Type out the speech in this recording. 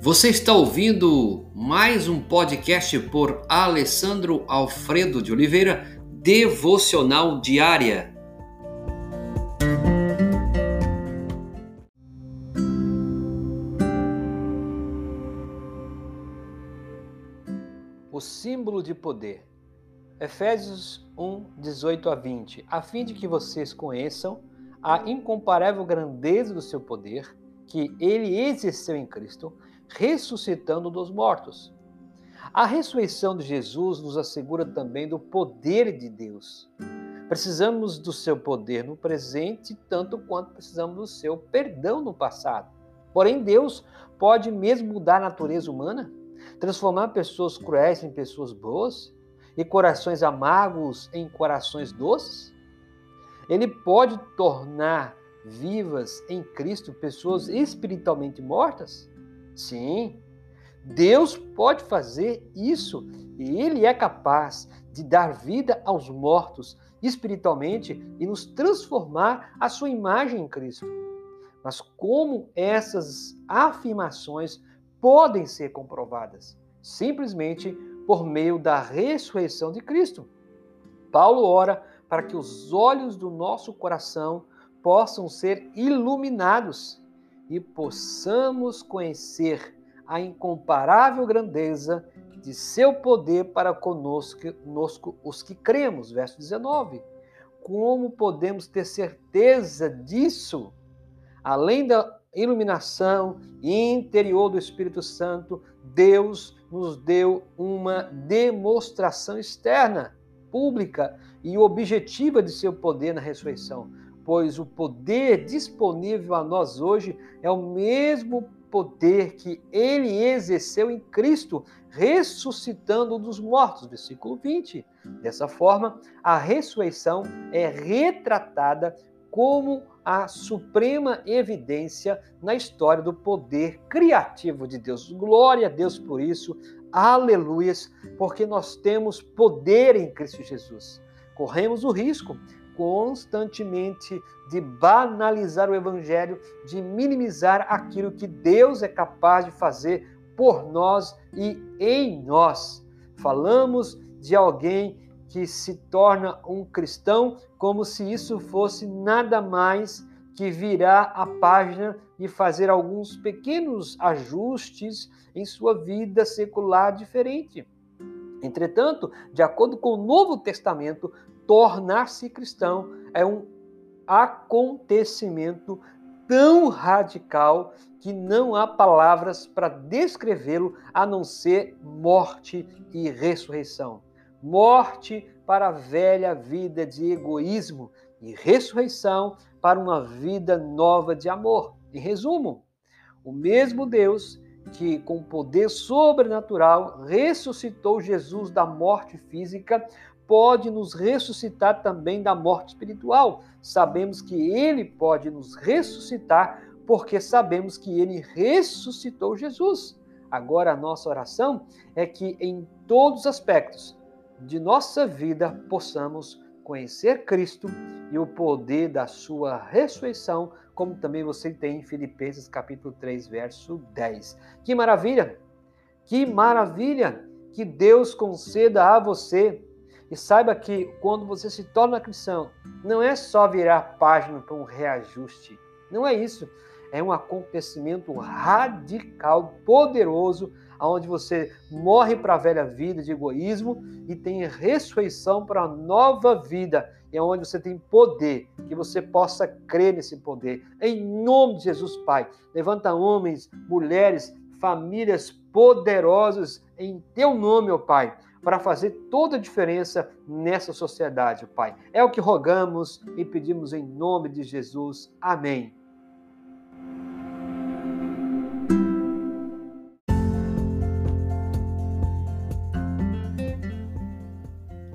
Você está ouvindo mais um podcast por Alessandro Alfredo de Oliveira, Devocional Diária. O símbolo de poder. Efésios 1, 18 a 20. A fim de que vocês conheçam a incomparável grandeza do seu poder, que ele exerceu em Cristo, ressuscitando dos mortos. A ressurreição de Jesus nos assegura também do poder de Deus. Precisamos do seu poder no presente, tanto quanto precisamos do seu perdão no passado. Porém, Deus pode mesmo mudar a natureza humana, transformar pessoas cruéis em pessoas boas e corações amargos em corações doces. Ele pode tornar vivas em Cristo pessoas espiritualmente mortas? Sim, Deus pode fazer isso e Ele é capaz de dar vida aos mortos espiritualmente e nos transformar à sua imagem em Cristo. Mas como essas afirmações podem ser comprovadas? Simplesmente por meio da ressurreição de Cristo. Paulo ora para que os olhos do nosso coração possam ser iluminados e possamos conhecer a incomparável grandeza de seu poder para conosco, conosco os que cremos. Verso 19. Como podemos ter certeza disso? Além da iluminação interior do Espírito Santo, Deus nos deu uma demonstração externa, pública e objetiva de seu poder na ressurreição pois o poder disponível a nós hoje é o mesmo poder que ele exerceu em Cristo, ressuscitando dos mortos. Versículo 20. Dessa forma, a ressurreição é retratada como a suprema evidência na história do poder criativo de Deus. Glória a Deus por isso, aleluias, porque nós temos poder em Cristo Jesus. Corremos o risco constantemente de banalizar o evangelho, de minimizar aquilo que Deus é capaz de fazer por nós e em nós. Falamos de alguém que se torna um cristão como se isso fosse nada mais que virar a página e fazer alguns pequenos ajustes em sua vida secular diferente. Entretanto, de acordo com o Novo Testamento, tornar-se cristão é um acontecimento tão radical que não há palavras para descrevê-lo a não ser morte e ressurreição. Morte para a velha vida de egoísmo e ressurreição para uma vida nova de amor. Em resumo, o mesmo Deus que, com poder sobrenatural, ressuscitou Jesus da morte física, pode nos ressuscitar também da morte espiritual. Sabemos que ele pode nos ressuscitar porque sabemos que ele ressuscitou Jesus. Agora, a nossa oração é que em todos os aspectos de nossa vida possamos conhecer Cristo e o poder da sua ressurreição, como também você tem em Filipenses capítulo 3, verso 10. Que maravilha! Que maravilha que Deus conceda a você e saiba que quando você se torna cristão, não é só virar página para um reajuste. Não é isso. É um acontecimento radical, poderoso, onde você morre para a velha vida de egoísmo e tem ressurreição para a nova vida. E é onde você tem poder, que você possa crer nesse poder. Em nome de Jesus, Pai. Levanta homens, mulheres, famílias poderosas em teu nome, ó Pai para fazer toda a diferença nessa sociedade, Pai. É o que rogamos e pedimos em nome de Jesus. Amém.